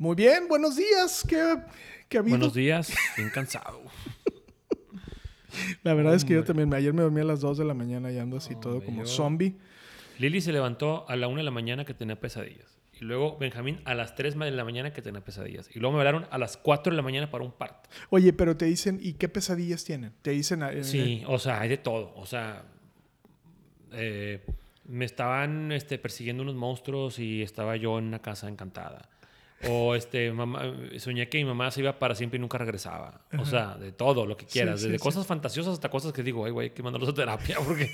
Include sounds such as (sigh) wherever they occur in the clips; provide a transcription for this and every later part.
Muy bien, buenos días. ¿Qué, qué ha habido? Buenos días, bien cansado. La verdad es que yo también, ayer me dormí a las 2 de la mañana y ando así todo como yo- zombie. Lili se levantó a la 1 de la mañana que tenía pesadillas. Y luego Benjamín a las 3 de la mañana que tenía pesadillas. Y luego me hablaron a las 4 de la mañana para un parto. Oye, pero te dicen, ¿y qué pesadillas tienen? Te dicen... eh, Sí, o sea, hay de todo. O sea, eh, me estaban este, persiguiendo unos monstruos y estaba yo en una casa encantada. O este, mamá, soñé que mi mamá se iba para siempre y nunca regresaba. O sea, de todo, lo que quieras. Sí, Desde sí. cosas fantasiosas hasta cosas que digo, ay, güey, hay que mandarlos a terapia (laughs) porque...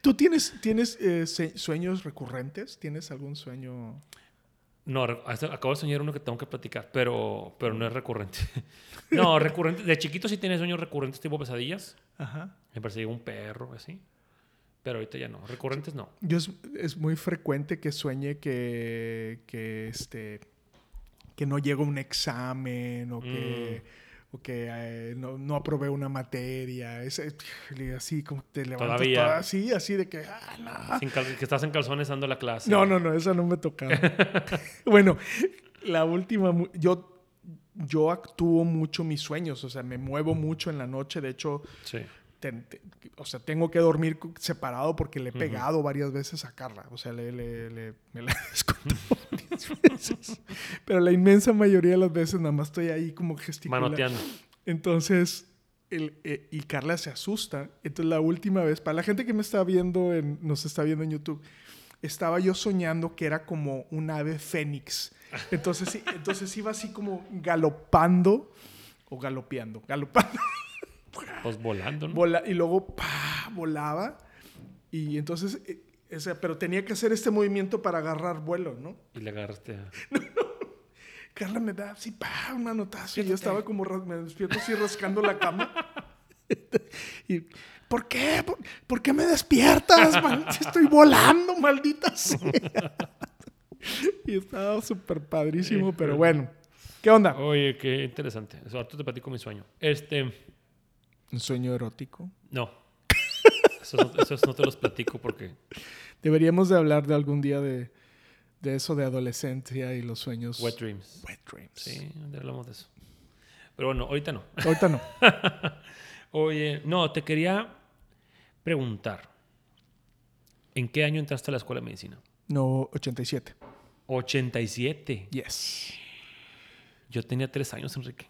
¿Tú tienes, tienes eh, sueños recurrentes? ¿Tienes algún sueño...? No, acabo de soñar uno que tengo que platicar, pero, pero no es recurrente. (laughs) no, recurrente. De chiquito sí tenía sueños recurrentes tipo pesadillas. Ajá. Me perseguía un perro, así. Pero ahorita ya no. Recurrentes no. Yo es, es muy frecuente que sueñe que, que, este, que no llega un examen o que, Mm. o que eh, no, no aprobé una materia. Es, es- así como te levantas Todavía. toda así, así de que... Ah, no. Sin cal- que estás en calzones dando la clase. No, no, no, esa no me tocaba. (laughs) bueno, la última, yo, yo actúo mucho mis sueños, o sea, me muevo mucho en la noche, de hecho, Sí. Ten- o sea, tengo que dormir separado porque le he pegado varias veces a Carla, o sea, le, le- le- me la (laughs) varias veces, pero la inmensa mayoría de las veces nada más estoy ahí como gesticulando. Manoteando. Entonces, el, eh, y Carla se asusta. Entonces, la última vez, para la gente que me está viendo, en, nos está viendo en YouTube, estaba yo soñando que era como un ave fénix. Entonces, entonces iba así como galopando o galopeando, galopando. Pues volando, ¿no? vola- y luego ¡pa! volaba. Y entonces, eh, o sea, pero tenía que hacer este movimiento para agarrar vuelo, ¿no? y le agarraste a... (laughs) Carla me da así, pa, un manotazo. Y yo estaba como, me despierto así rascando la cama. (laughs) y, ¿por qué? ¿Por, por qué me despiertas? man? Estoy volando, maldita sea. (laughs) y estaba súper padrísimo, pero bueno. ¿Qué onda? Oye, qué interesante. Eso, ahorita te platico mi sueño. Este... Un sueño erótico. (laughs) No. Esos, no- te los platico porque... Deberíamos de hablar de algún día de, de eso de adolescencia y los sueños. Wet dreams. Wet dreams. Sí, ya hablamos de eso. Pero bueno, ahorita no. Ahorita no. (laughs) Oye, no, te quería preguntar. ¿En qué año entraste a la escuela de medicina? No, 87. 87. Yes. Yo tenía tres años, Enrique.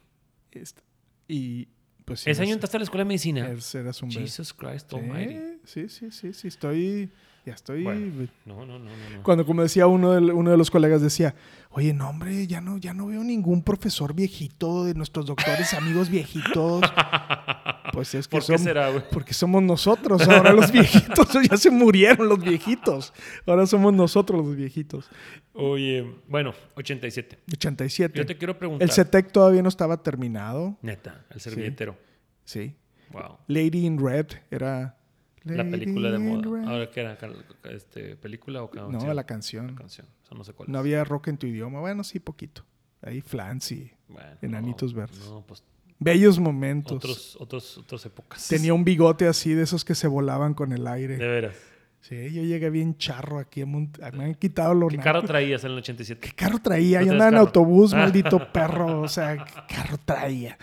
Esta- Y pues sí, ¿Ese año entraste a la escuela de medicina? eras un. Jesus Christ Almighty. Sí, sí, sí, sí, estoy, ya estoy. Bueno. No, no, no. no. Cuando, como decía uno de, uno de los colegas, decía, oye, no, hombre, ya no, ya no veo ningún profesor viejito de nuestros doctores, amigos viejitos. (laughs) Pues es que ¿Por qué somos, será, güey? porque somos nosotros, ahora los viejitos, (laughs) ya se murieron los viejitos, ahora somos nosotros los viejitos. Oye, bueno, 87. 87. Yo te quiero preguntar. El CETEC todavía no estaba terminado, Neta, el servilletero. sí. Wow. Lady in Red era... La película de moda. Ahora, ¿qué era? Este, ¿Película o canción? No, la canción. canción. Eso no sé cuál No es. había rock en tu idioma. Bueno, sí, poquito. Ahí Flancy. Bueno, Enanitos no, verdes. No, pues Bellos momentos. otros, otros, otras épocas. Tenía un bigote así de esos que se volaban con el aire. De veras. Sí, yo llegué bien charro aquí a Mont- Me han quitado los ¿Qué carro traías en el 87? ¿Qué carro traía? No Yo andaba en autobús, Ah. maldito (laughs) perro. O sea, ¿qué carro traía?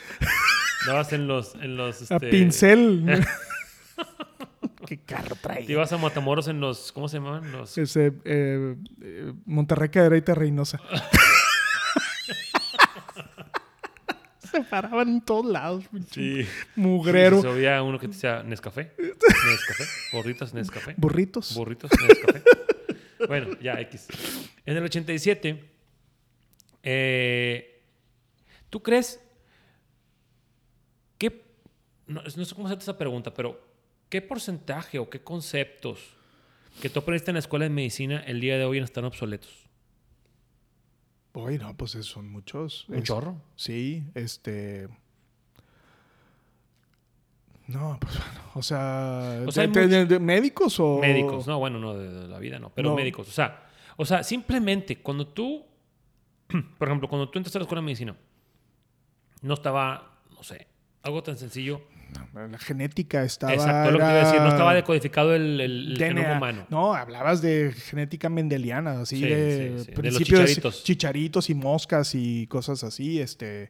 Dabas en los... En los A este, pincel. (laughs) ¿Qué carro Te traía? ibas a Matamoros en los... ¿Cómo se llamaban? Los... Ese, eh, eh, Monterrey Cadereyta Reynosa. (laughs) Se paraban en todos lados, Sí. mugrero. Se oía uno que decía Nescafé. Nescafé. Burritos Nescafé. Burritos. Burritos Nescafé. bueno, ya, X. En el 87, eh, ¿tú crees que... No, no sé cómo hacerte esa pregunta, pero ¿qué porcentaje o qué conceptos que tú aprendiste en la escuela de medicina el día de hoy están obsoletos? Uy, no, pues son muchos. Un Es- chorro. Sí, este. No, pues bueno, o sea, O sea, de- hay de- de médicos o Médicos, no, bueno, no, de, la vida no, pero No. médicos. O sea, o sea, simplemente cuando tú, (clears throat) por ejemplo, cuando tú entraste a la escuela de medicina, no estaba, no sé, algo tan sencillo. La genética estaba. Exacto, lo que iba a decir, no estaba decodificado el, el, DNA. humano. No, hablabas de genética mendeliana, así Sí, de sí, sí, de los principios chicharitos. chicharitos y moscas y cosas así, este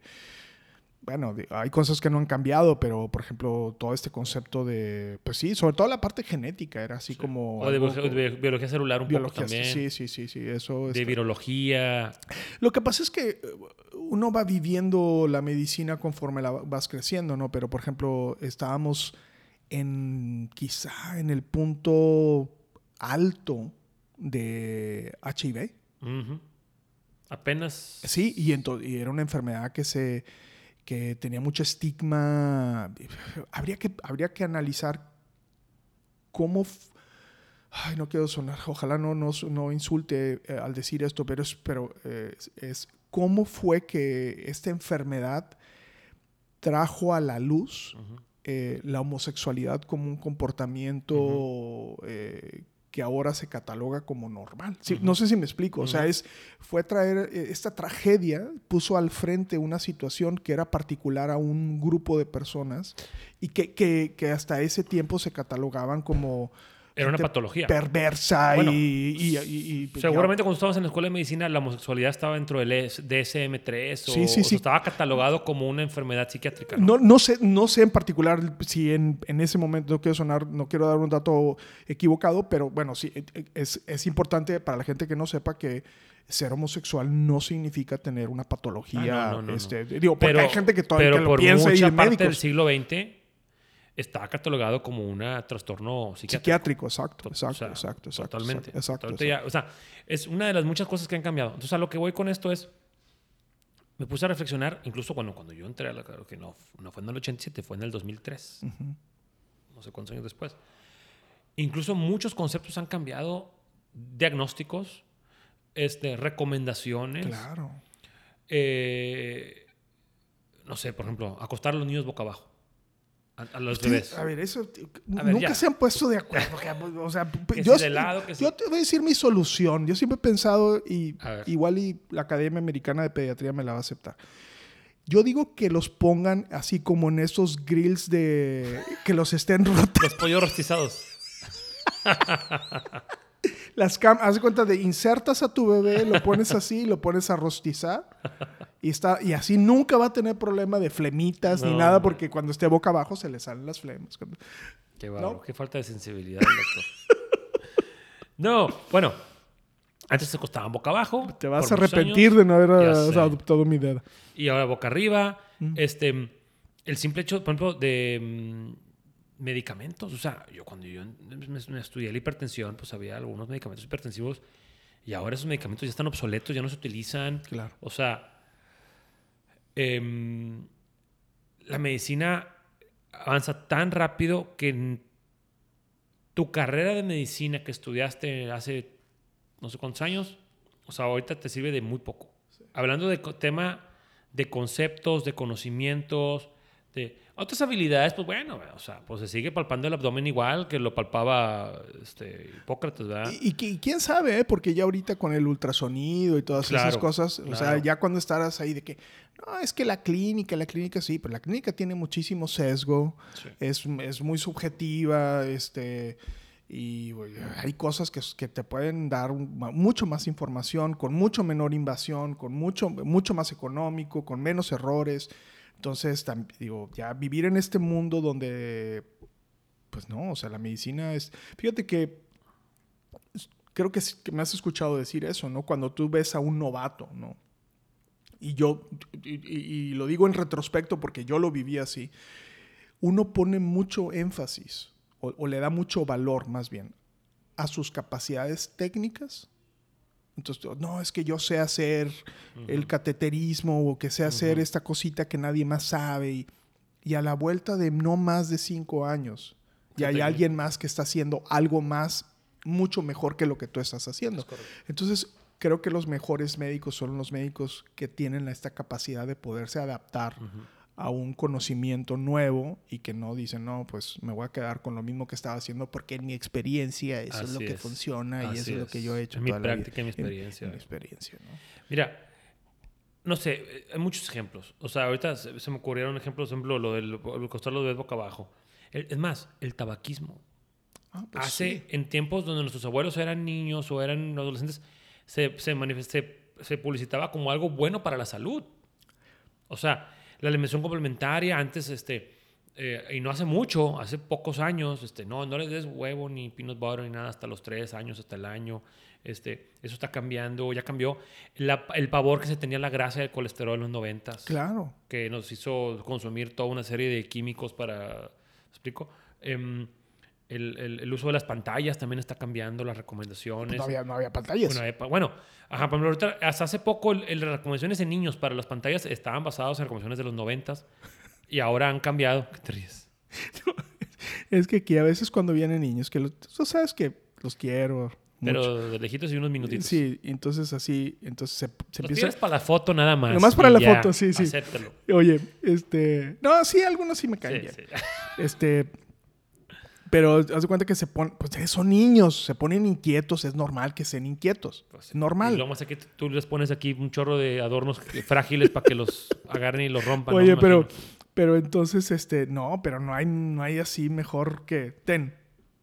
bueno, de- hay cosas que no han cambiado, pero por ejemplo, todo este concepto de pues sí, sobre todo la parte genética era así como O de, algo- bio- de biología celular un biología, poco también. sí, sí, sí, sí, eso de está- virología. Lo que pasa es que uno va viviendo la medicina conforme la vas creciendo, ¿no? Pero, por ejemplo, estábamos en quizá en el punto alto de HIV. Apenas. Sí, y, y era una enfermedad que se que tenía mucho estigma. Habría que, habría que analizar cómo... Ay, no quiero sonar, ojalá no, no, no insulte eh, al decir esto, pero, es, pero eh, es, es cómo fue que esta enfermedad trajo a la luz eh, la homosexualidad como un comportamiento eh, que ahora se cataloga como normal. Sí, No sé si me explico. O sea, es, fue traer eh, esta tragedia, puso al frente una situación que era particular a un grupo de personas y que, que- que hasta ese tiempo se catalogaban como Era una patología. perversa Bueno, y, y- y- y- Seguramente cuando estabas en la escuela de medicina, la homosexualidad estaba dentro del ES DSM-3 o, Sí, sí, o sí. estaba catalogado como una enfermedad psiquiátrica. ¿no? No, no sé, no sé en particular si en, en ese momento no quiero sonar, no quiero dar un dato equivocado, pero bueno, sí, eh, es, es importante para la gente que no sepa que ser homosexual no significa tener una patología. Ah, no, no, no, este, Digo, porque Pero, hay gente que todavía pero que lo por piensa y mucha de parte del siglo XX está catalogado como un trastorno psiquiátrico. Psiquiátrico, exacto, O exacto, sea, exacto, exacto. Totalmente. Exacto, o sea, es una de las muchas cosas que han cambiado. Entonces, a lo que voy con esto es. Me puse a reflexionar, incluso cuando, cuando yo entré a la claro que no, no fue en el 87, fue en el 2003. Ujú. No sé cuántos años después. Incluso muchos conceptos han cambiado, diagnósticos, este, recomendaciones. Claro. eh, no sé, por ejemplo, acostar a los niños boca abajo. A, a los bebés. a ver, eso t- A ver, nunca ya. se han puesto de acuerdo. que, o sea, (laughs) Que yo, si de lado, que si- yo te voy a decir mi solución. Yo siempre he pensado, y igual y la Academia Americana de Pediatría me la va a aceptar. Yo digo que los pongan así como en esos grills de que los estén (laughs) rotando. Los pollos rostizados. (laughs) Las cam haz de cuenta de insertas a tu bebé, lo pones así, lo pones a rostizar y está y así nunca va a tener problema de flemitas ni nada porque cuando esté boca abajo se le salen las flemas. Qué ¿No? qué falta de sensibilidad, doctor. (laughs) no, bueno, antes se acostaban boca abajo. Te vas a arrepentir años, de no haber adoptado mi idea. Y ahora boca arriba. Este, el simple hecho, por ejemplo, de mm, medicamentos. O sea, yo cuando yo me, me estudié la hipertensión, pues había algunos medicamentos hipertensivos y ahora esos medicamentos ya están obsoletos, ya no se utilizan. Claro. O sea, em, la medicina avanza tan rápido que tu carrera de medicina que estudiaste hace no sé cuántos años, o sea, ahorita te sirve de muy poco. Hablando de tema de conceptos, de conocimientos, de otras habilidades, pues bueno, o sea, pues se sigue palpando el abdomen igual que lo palpaba este, Hipócrates, ¿verdad? Y, y qui- y quién sabe, ¿eh? porque ya ahorita con el ultrasonido y todas esas Claro, cosas, o sea, ya cuando estarás ahí de que, no, es que la clínica, la clínica sí, pero la clínica tiene muchísimo sesgo, Sí. es, es muy subjetiva, este, y hay cosas que, que te pueden dar un- mucho más información, con mucho menor invasión, con mucho, mucho más económico, con menos errores. Entonces, digo, ya vivir en este mundo donde, pues no, o sea, la medicina es, fíjate que creo que, me has escuchado decir eso, ¿no? Cuando tú ves a un novato, ¿no? Y yo, y lo digo en retrospecto porque yo lo viví así, uno pone mucho énfasis o, o le da mucho valor más bien a sus capacidades técnicas. Entonces, no, es que yo sé hacer el cateterismo o que sé hacer esta cosita que nadie más sabe. Y, y a la vuelta de no más de cinco años, ya hay alguien más que está haciendo algo más, mucho mejor que lo que tú estás haciendo. Es. Entonces, creo que los mejores médicos son los médicos que tienen esta capacidad de poderse adaptar a un conocimiento nuevo y que no dicen, no, pues me voy a quedar con lo mismo que estaba haciendo porque en mi experiencia eso es lo Así que es. funciona y Así eso es lo que yo he hecho. En mi toda la vida". práctica y mi En- experiencia. en mi experiencia, ¿no? Mira, no sé, eh, hay muchos ejemplos. O sea, ahorita se, se me ocurrieron ejemplos, por ejemplo, lo del el costar los dedos boca abajo. El- es más, el tabaquismo. Ah, pues Hace, sí. en tiempos donde nuestros abuelos eran niños o eran adolescentes, se, se, se, se publicitaba como algo bueno para la salud. O sea, la alimentación complementaria antes, este, eh, y no hace mucho, hace pocos años, este, no, no les des huevo ni peanut butter ni nada hasta los tres años, hasta el año. Este, eso está cambiando, ya cambió. La- el pavor que se tenía la grasa y el colesterol en los noventas Claro. que nos hizo consumir toda una serie de químicos para... ¿me explico? Em, el, el- el uso de las pantallas también está cambiando, las recomendaciones. No había, no había pantallas. Bueno, bueno, ajá, por ejemplo, ahorita, hasta hace poco el- las recomendaciones en niños para las pantallas estaban basadas en recomendaciones de los noventas y ahora han cambiado. ¿Qué te ríes? (laughs) Es que aquí a veces cuando vienen niños, que los- tú sabes que los quiero mucho. Pero de lejitos y unos minutitos. Sí, entonces así, entonces se, se Los empieza... para la foto nada más. Nomás para la ya, foto, sí, sí. Acéptalo. Oye, este... No, sí, algunos sí me caen Sí, bien. sí. Este... Pero haz de cuenta que se ponen... Pues eh, son niños, se ponen inquietos, es normal que estén inquietos. Pues es normal. Y luego más aquí tú les pones aquí un chorro de adornos frágiles para que los (laughs) agarren y los rompan. Oye, pero, pero entonces, este, no, pero no hay, no hay así mejor que, ten,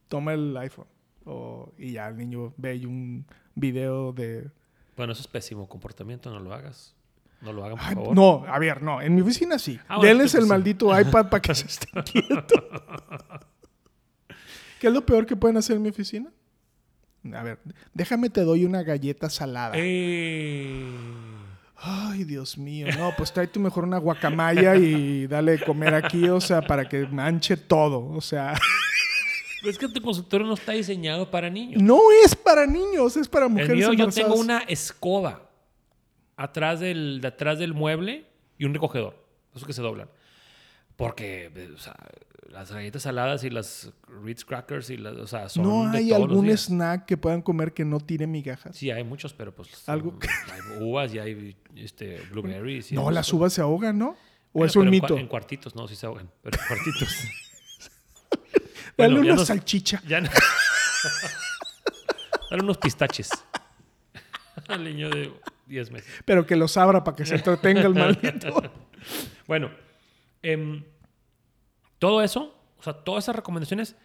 toma el iPhone. O- y ya el niño ve un video de... Bueno, eso es pésimo comportamiento, no lo hagas. No lo hagan, por Ay, favor. no, a ver, no, en mi oficina sí. Ah, bueno, Denles el maldito iPad para que se (laughs) esté quieto. ¿Qué es lo peor que pueden hacer en mi oficina? A ver, déjame te doy una galleta salada. Eh, Ay, Dios mío. No, pues tráete mejor una guacamaya y dale de comer aquí, o sea, para que manche todo. O sea, es que tu consultorio no está diseñado para niños. no es para niños, es para El mujeres mío yo tengo una escoba atrás del, de atrás del mueble y un recogedor. Esos que se doblan. Porque, eh, o sea, las galletas saladas y las Ritz Crackers y las, o sea, son ¿No de hay los algún días. snack que puedan comer que no tire migajas? Sí, hay muchos, pero pues Algo que- (laughs) hay uvas y hay este, blueberries. y No, las uvas se ahogan, ¿no? ¿O Bueno, es un pero en cua- mito? En, cuartitos, no, sí se ahogan, pero en cuartitos. (laughs) (laughs) Dale Bueno, ya una nos- salchicha. Ya no. Dale unos pistaches. Al niño de 10 meses. Pero que los abra para que se entretenga el maldito. Bueno, em, todo eso, o sea, todas esas recomendaciones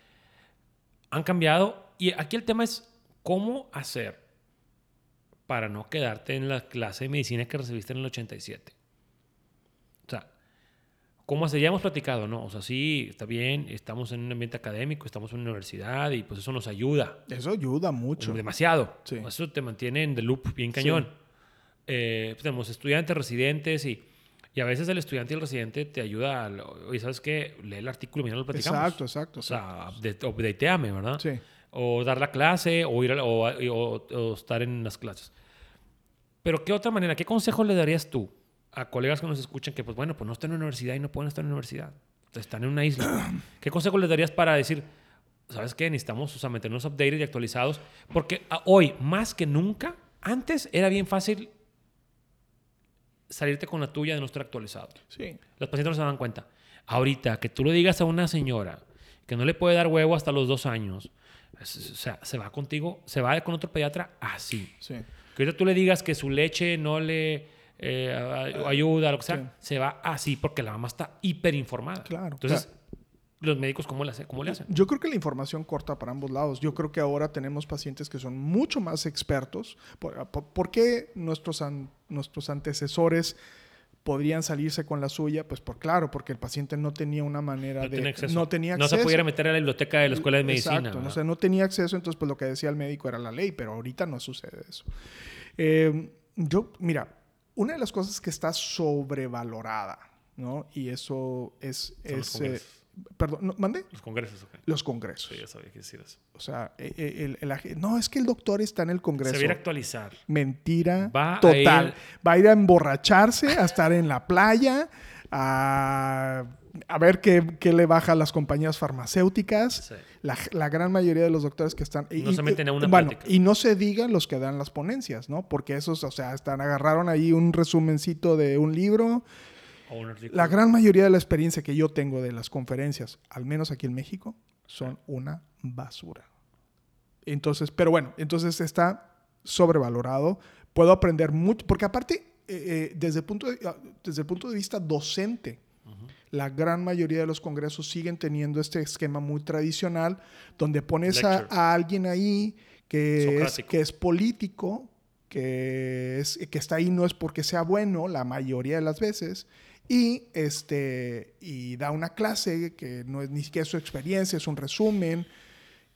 han cambiado. Y aquí el tema es cómo hacer para no quedarte en la clase de medicina que recibiste en el 87. O sea, ¿cómo hacer? Ya hemos platicado, ¿no? O sea, sí, está bien, estamos en un ambiente académico, estamos en una universidad y pues eso nos ayuda. Eso ayuda mucho. Demasiado. Sí. Eso te mantiene en the loop bien cañón. Eh, pues, tenemos estudiantes, residentes y, y a veces el estudiante y el residente te ayuda. Oye, ¿sabes qué? Lee el artículo y mañana lo platicamos. Exacto, exacto. O sea, update- updateame, ¿verdad? Sí. O dar la clase o, ir a- o, o- o estar en las clases. Pero ¿qué otra manera? ¿Qué consejo le darías tú a colegas que nos escuchan que, pues bueno, pues no están en una universidad y no pueden estar en una universidad? Están en una isla. (clears throat) ¿Qué consejo les darías para decir, ¿sabes qué? Necesitamos o sea, mantenernos updated y actualizados. Porque hoy, más que nunca, antes era bien fácil salirte con la tuya de no estar actualizado. Sí. Los pacientes no se dan cuenta. Ahorita, que tú le digas a una señora que no le puede dar huevo hasta los dos años, o sea, se va contigo, se va con otro pediatra así. Sí. Que ahorita tú le digas que su leche no le eh, a- ayuda, lo que sea, Sí. se va así porque la mamá está hiperinformada. Claro, Entonces, los médicos, ¿cómo le, hace- cómo le hacen? Yo creo que la información corta para ambos lados. Yo creo que ahora tenemos pacientes que son mucho más expertos. ¿Por, por- por qué nuestros, an- nuestros antecesores podrían salirse con la suya? Pues por claro, porque el paciente no tenía una manera No de... tenía acceso. No tenía No acceso. se pudiera meter a la biblioteca de la escuela de medicina. Exacto, no, ¿verdad? sé, no tenía acceso, entonces pues lo que decía el médico era la ley, pero ahorita no sucede eso. Eh, yo, mira, una de las cosas que está sobrevalorada, ¿no? Y eso es... perdón, ¿no? ¿mande? Los congresos, ok. Los congresos. Sí, ya sabía que decir eso. O sea, eh, eh, el- el no, es que el doctor está en el Congreso. Se va a ir a actualizar. Mentira Va a total. ir- Va a ir a emborracharse, a estar en la playa, a, a ver qué, qué le baja a las compañías farmacéuticas. Sí. La, la gran mayoría de los doctores que están... No se meten a una bueno, plática. y no se digan los que dan las ponencias, ¿no? Porque esos, o sea, están, agarraron ahí un resumencito de un libro. La gran mayoría de la experiencia que yo tengo de las conferencias, al menos aquí en México, son una basura. Entonces, pero bueno, entonces está sobrevalorado. Puedo aprender mucho, porque aparte, eh, eh, desde, el punto de, ah, desde el punto de vista docente, la gran mayoría de los congresos siguen teniendo este esquema muy tradicional, donde pones a, a alguien ahí que es, que es político, que, es, que está ahí no es porque sea bueno, la mayoría de las veces, y, este, y da una clase que no es ni siquiera su experiencia, es un resumen,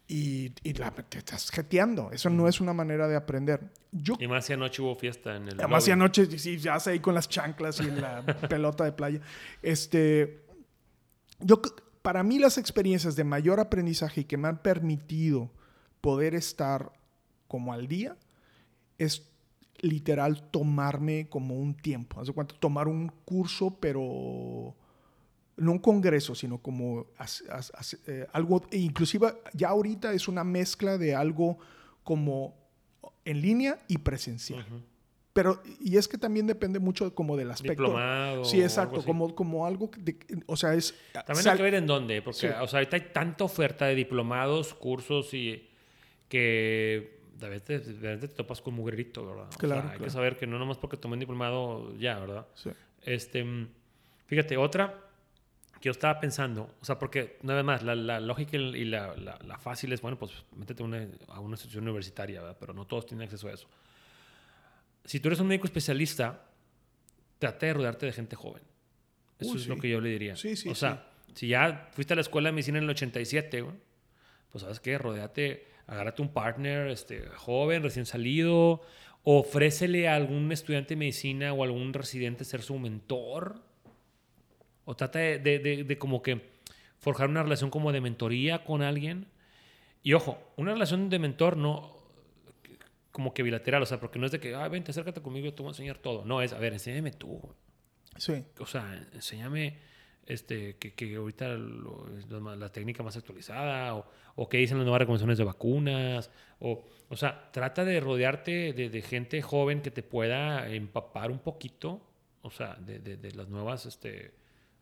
y, y la, te estás jeteando. Eso no es una manera de aprender. Yo Y más si anoche hubo fiesta en el. Además, y anoche, sí, ya sé, ahí con las chanclas y la (laughs) pelota de playa. Este, yo, para mí, las experiencias de mayor aprendizaje y que me han permitido poder estar como al día es literal tomarme como un tiempo. Haz de cuenta, tomar un curso, pero no un congreso, sino como as- as- as- eh, algo, e inclusive ya ahorita es una mezcla de algo como en línea y presencial. Pero, y es que también depende mucho como del aspecto. Diplomado Sí, algo exacto, como, como algo, de- o sea, es... También sal- hay que ver en dónde, porque Sí. o sea, ahorita hay tanta oferta de diplomados, cursos y que a veces, veces te topas con mugrerito, ¿verdad? O sea, Claro, hay claro. que saber que no nomás porque tomé un diplomado ya, ¿verdad? Sí. Este, mm, fíjate, otra que yo estaba pensando, o sea, porque nada más, la, la lógica y la, la- la fácil es, bueno, pues métete a una, a una institución universitaria, ¿verdad? Pero no todos tienen acceso a eso. Si tú eres un médico especialista, trata de rodearte de gente joven. Eso Uy, es sí. lo que yo le diría. Sí, sí, o sea, si ya fuiste a la escuela de medicina en el 87, güey, pues sabes qué, rodeate, agárrate un partner este, joven, recién salido, ofrécele a algún estudiante de medicina o algún residente ser su mentor. O trata de, de- de- de como que forjar una relación como de mentoría con alguien. Y ojo, una relación de mentor no como que bilateral, o sea, porque no es de que, ah, vente, acércate conmigo, yo te voy a enseñar todo. No, es, a ver, enséñame tú. Sí. o sea, enséñame este, que, que ahorita lo- la técnica más actualizada o, o qué dicen las nuevas recomendaciones de vacunas. O, o sea, trata de rodearte de, de gente joven que te pueda empapar un poquito, o sea, de, de- de las nuevas este,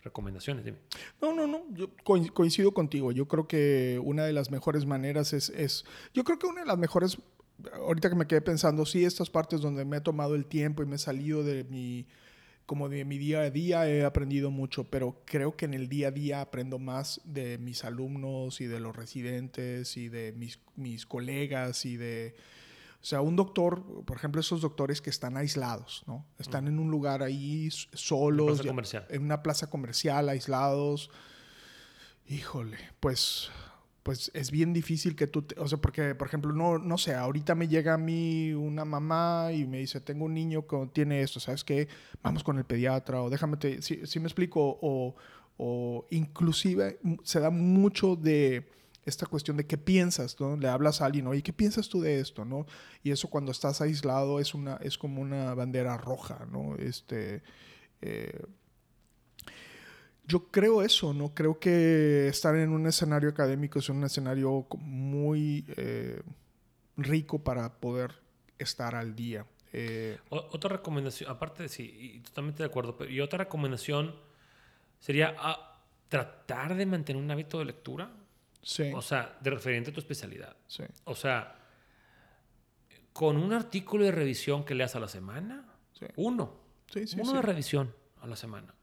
recomendaciones. Dime. No, no, no, yo coin- coincido contigo. Yo creo que una de las mejores maneras es, es, yo creo que una de las mejores, ahorita que me quedé pensando, sí, estas partes donde me he tomado el tiempo y me he salido de mi, como de mi día a día, he aprendido mucho, pero creo que en el día a día aprendo más de mis alumnos y de los residentes y de mis, mis colegas y de... O sea, un doctor, por ejemplo, esos doctores que están aislados, ¿no? Están en un lugar ahí solos. comercial. En una plaza comercial, aislados. Híjole, pues, pues es bien difícil que tú, te- o sea, porque, por ejemplo, no, no sé, ahorita me llega a mí una mamá y me dice, tengo un niño que tiene esto, ¿sabes qué? Vamos con el pediatra o déjame, te, si, me explico, o, o inclusive se da mucho de esta cuestión de qué piensas, ¿no? Le hablas a alguien, oye, ¿qué piensas tú de esto, no? Y eso cuando estás aislado es, una, es como una bandera roja, ¿no? Este... eh, yo creo eso, ¿no? Creo que estar en un escenario académico es un escenario muy eh, rico para poder estar al día. Eh, otra recomendación, aparte de sí, y totalmente de acuerdo, pero, y otra recomendación sería ah, tratar de mantener un hábito de lectura, sí, o sea, de referente a tu especialidad. sí, O sea, con un artículo de revisión que leas a la semana, Sí. uno, sí, sí. uno de revisión a la semana.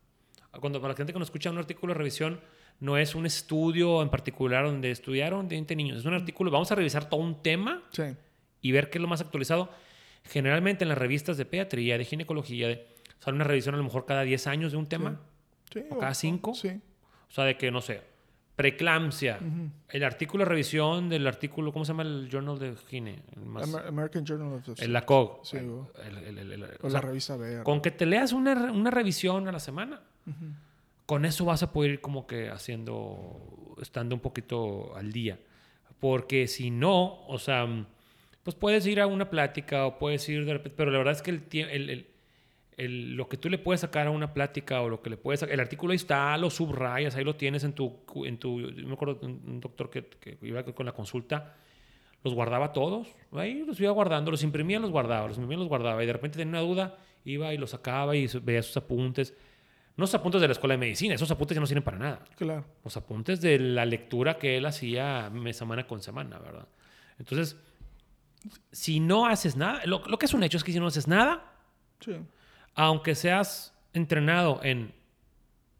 Cuando para la gente que nos escucha un artículo de revisión, no es un estudio en particular donde estudiaron 20 niños, es un artículo, vamos a revisar todo un tema Sí, y ver qué es lo más actualizado. Generalmente en las revistas de pediatría, de ginecología, de, sale una revisión a lo mejor cada 10 años de un tema. sí, ¿O cada cinco? Sí, O sea, de que, no sé, preeclampsia. El artículo de revisión del artículo, ¿cómo se llama el Journal de Gine? El más- Amer- American Journal of Obstetrics. el LACOG. Sí, El- o- el- el- O o la sea, revista VR. con que te leas una, una revisión a la semana, con eso vas a poder ir como que haciendo, estando un poquito al día. Porque si no, o sea, pues puedes ir a una plática o puedes ir de repente, pero la verdad es que el, el, el- el- lo que tú le puedes sacar a una plática o lo que le puedes sacar, el artículo ahí está, lo subrayas, ahí lo tienes en tu, en tu yo me acuerdo un doctor que, iba con la consulta, los guardaba todos, ahí los iba guardando, los imprimía, los guardaba, los imprimía, los guardaba, y de repente tenía una duda, iba y los sacaba y veía sus apuntes. No sus apuntes de la escuela de medicina, esos apuntes ya no sirven para nada. Claro. Los apuntes de la lectura que él hacía semana con semana, ¿verdad? Entonces, si no haces nada, lo, lo que es un hecho es que si no haces nada, Sí. aunque seas entrenado en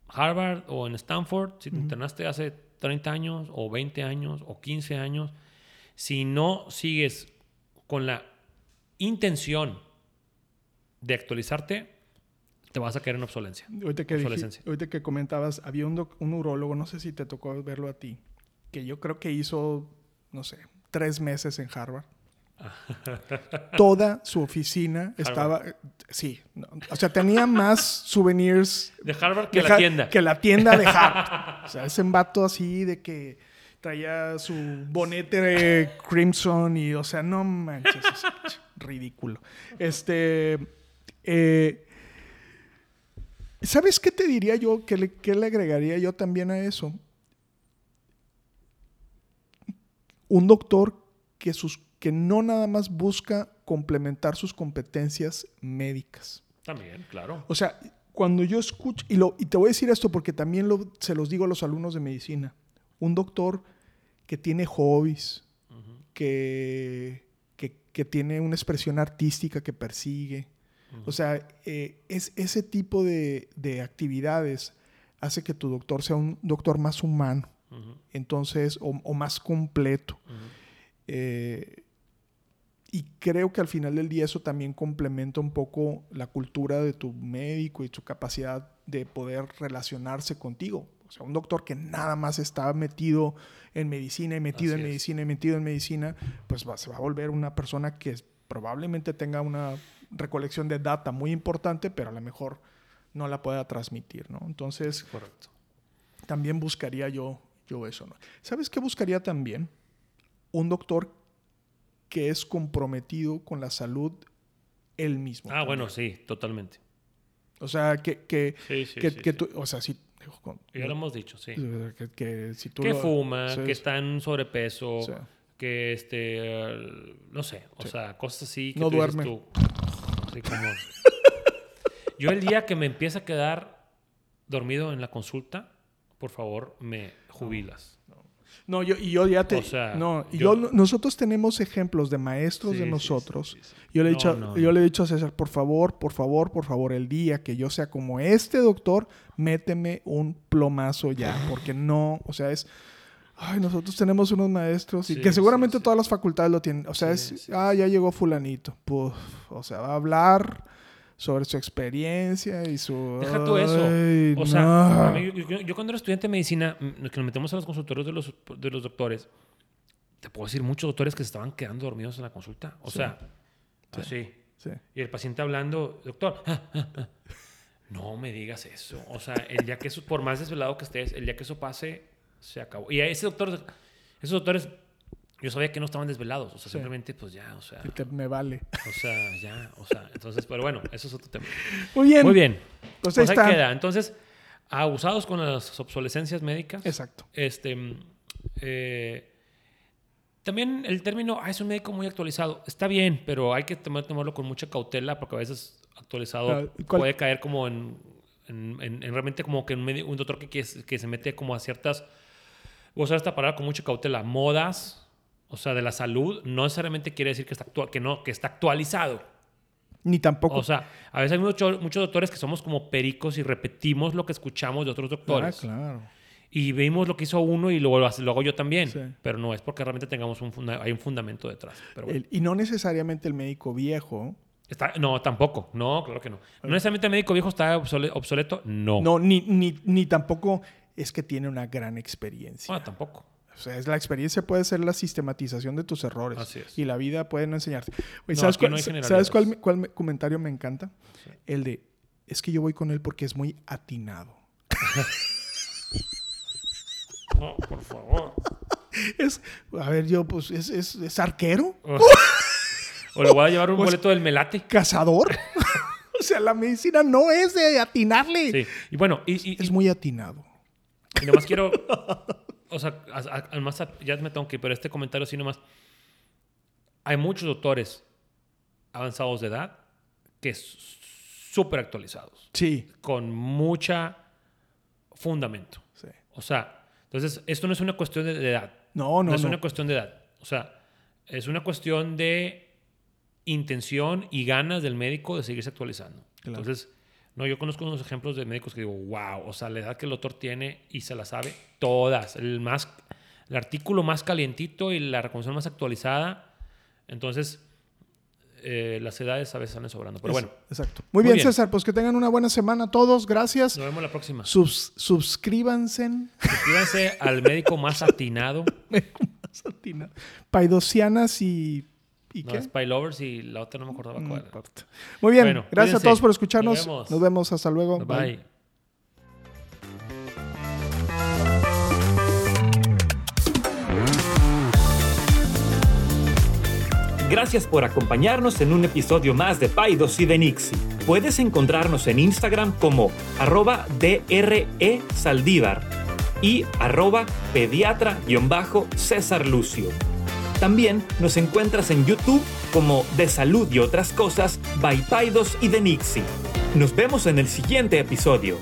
Harvard o en Stanford, si te entrenaste hace 30 años o 20 años o 15 años, si no sigues con la intención de actualizarte, te vas a caer en obsolencia. Ahorita que, dije- Obsolescencia. ahorita que comentabas, había un, un urólogo, no sé si te tocó verlo a ti, que yo creo que hizo, no sé, tres meses en Harvard. (laughs) Toda su oficina estaba, eh, sí, no, o sea, tenía más (laughs) souvenirs De Harvard que de la Ha- tienda. Que la tienda de Harvard. (laughs) o sea, ese vato así de que traía su bonete de Crimson y, o sea, no manches, es ridículo. Este, eh, ¿sabes qué te diría yo? ¿Qué le, qué le agregaría yo también a eso? Un doctor que, sus, que no nada más busca complementar sus competencias médicas. También, claro. O sea, cuando yo escucho, y, lo, y te voy a decir esto porque también lo- se los digo a los alumnos de medicina, un doctor que tiene hobbies, que, que, que tiene una expresión artística que persigue, o sea, eh, es, ese tipo de, de actividades hace que tu doctor sea un doctor más humano, entonces, o, o más completo. Eh, y creo que al final del día eso también complementa un poco la cultura de tu médico y su capacidad de poder relacionarse contigo. O sea, un doctor que nada más está metido en medicina y metido Así en es. medicina y metido en medicina, pues va- se va a volver una persona que probablemente tenga una recolección de data muy importante, pero a lo mejor no la pueda transmitir, ¿no? Entonces, Correcto. también buscaría yo, yo eso. ¿no? ¿Sabes qué buscaría también? Un doctor que es comprometido con la salud él mismo. Ah, también. bueno, sí, totalmente. O sea, que, que, Sí, sí, que, sí, que sí. tú, o sea, si, con- Ya lo hemos dicho, sí. que, que si tú que lo- fuma, que está en sobrepeso, que este, no sé, o sea, cosas así que No tú dices duerme. tú, así como- Yo el día que me empieza a quedar dormido en la consulta, por favor, me jubilas. No, yo, y yo ya te... O sea, no, y yo- yo- nosotros tenemos ejemplos de maestros Sí, de nosotros. sí, sí, sí. Yo, le he No, dicho, no, yo le he dicho a César, por favor, por favor, por favor, el día que yo sea como este doctor, méteme un plomazo ya, porque no, o sea, es... Ay, nosotros tenemos unos maestros y Sí, que seguramente sí, sí. todas las facultades lo tienen. O sea, es, ah, ya llegó fulanito. Puf, o sea, va a hablar sobre su experiencia y su... Deja tú eso. Ay, O sea, no. mí, yo, yo- cuando era estudiante de medicina, mm, que nos metemos a los consultorios de los, de los doctores, te puedo decir muchos doctores que se estaban quedando dormidos en la consulta. O sea, así. Sí. Y el paciente hablando, doctor, ah, ah, ah". no me digas eso. O sea, el día que eso, por más desvelado que estés, el día que eso pase, se acabó. Y a ese doctor, esos doctores, yo sabía que no estaban desvelados. O sea, Sí. simplemente, pues ya, o sea, te- me vale. o sea, ya, o sea, entonces, pero bueno, eso es otro tema. Muy bien. Muy bien. Pues Pues ahí está. queda. Entonces, abusados con las obsolescencias médicas. Exacto. Este, eh, también el término, ah, es un médico muy actualizado. Está bien, pero hay que tomar- tomarlo con mucha cautela porque a veces actualizado Ah, ¿cuál- puede caer como en, en- en- en realmente como que un, doctor que, que se mete como a ciertas, voy a usar esta palabra con mucha cautela, modas, o sea, de la salud, no necesariamente quiere decir que está, actua- que no, que está actualizado. Ni tampoco. O sea, a veces hay mucho- muchos doctores que somos como pericos y repetimos lo que escuchamos de otros ah, doctores. claro. Y vimos lo que hizo uno y luego lo, lo hago yo también. Sí. Pero no es porque realmente tengamos un, funda- hay un fundamento detrás. Pero bueno. El- y no necesariamente el médico viejo. Está- no, tampoco. No, claro que no. No necesariamente el médico viejo está obsole- obsoleto. No. No, ni, ni, ni tampoco es que tiene una gran experiencia. Ah, tampoco. O sea, es la experiencia puede ser la sistematización de tus errores. Así es. Y la vida puede no enseñarte. Oye, No, ¿Sabes, cuál, no ¿sabes cuál, me- cuál me- comentario me encanta? Sí. El de, es que yo voy con él porque es muy atinado. (laughs) No, por favor. Es, a ver, yo, pues, es, es, es arquero, o le voy a llevar un Pues- boleto del melate. cazador. (laughs) (laughs) O sea, la medicina no es de atinarle. Sí. Y bueno, y, y- Es muy atinado. Y nomás quiero. O sea, además, ya me tengo que ir, pero este comentario sí nomás. Hay muchos doctores avanzados de edad que súper actualizados, Sí. con mucha fundamento. sí. O sea, entonces, esto no es una cuestión de, de edad. No, no, no es no. una cuestión de edad. O sea, es una cuestión de intención y ganas del médico de seguirse actualizando. Claro. Entonces, no, yo conozco unos ejemplos de médicos que digo, wow, o sea, la edad que el doctor tiene y se la sabe todas. El, más, el artículo más calientito y la recomendación más actualizada. Entonces, eh, las edades a veces salen sobrando. Pero Es- bueno, Exacto. Muy, Muy bien, bien. César. Pues que tengan una buena semana todos. Gracias. nos vemos la próxima. Subs- suscríbanse. Suscríbanse al médico más atinado. (laughs) Paidosianas y. ¿Y No, qué? Spy Lovers y la otra no me acordaba No cuál. Muy bien. Bueno, Gracias a todos por escucharnos. Nos vemos. Nos vemos. Hasta luego. Bye. bye. Gracias por acompañarnos en un episodio más de Paidos y de Nixie. Puedes encontrarnos en Instagram como arroba DRE Saldívar y arroba pediatra-césar Lucio. También nos encuentras en YouTube como De Salud y otras cosas by Paidos y de Nixie. Nos vemos en el siguiente episodio.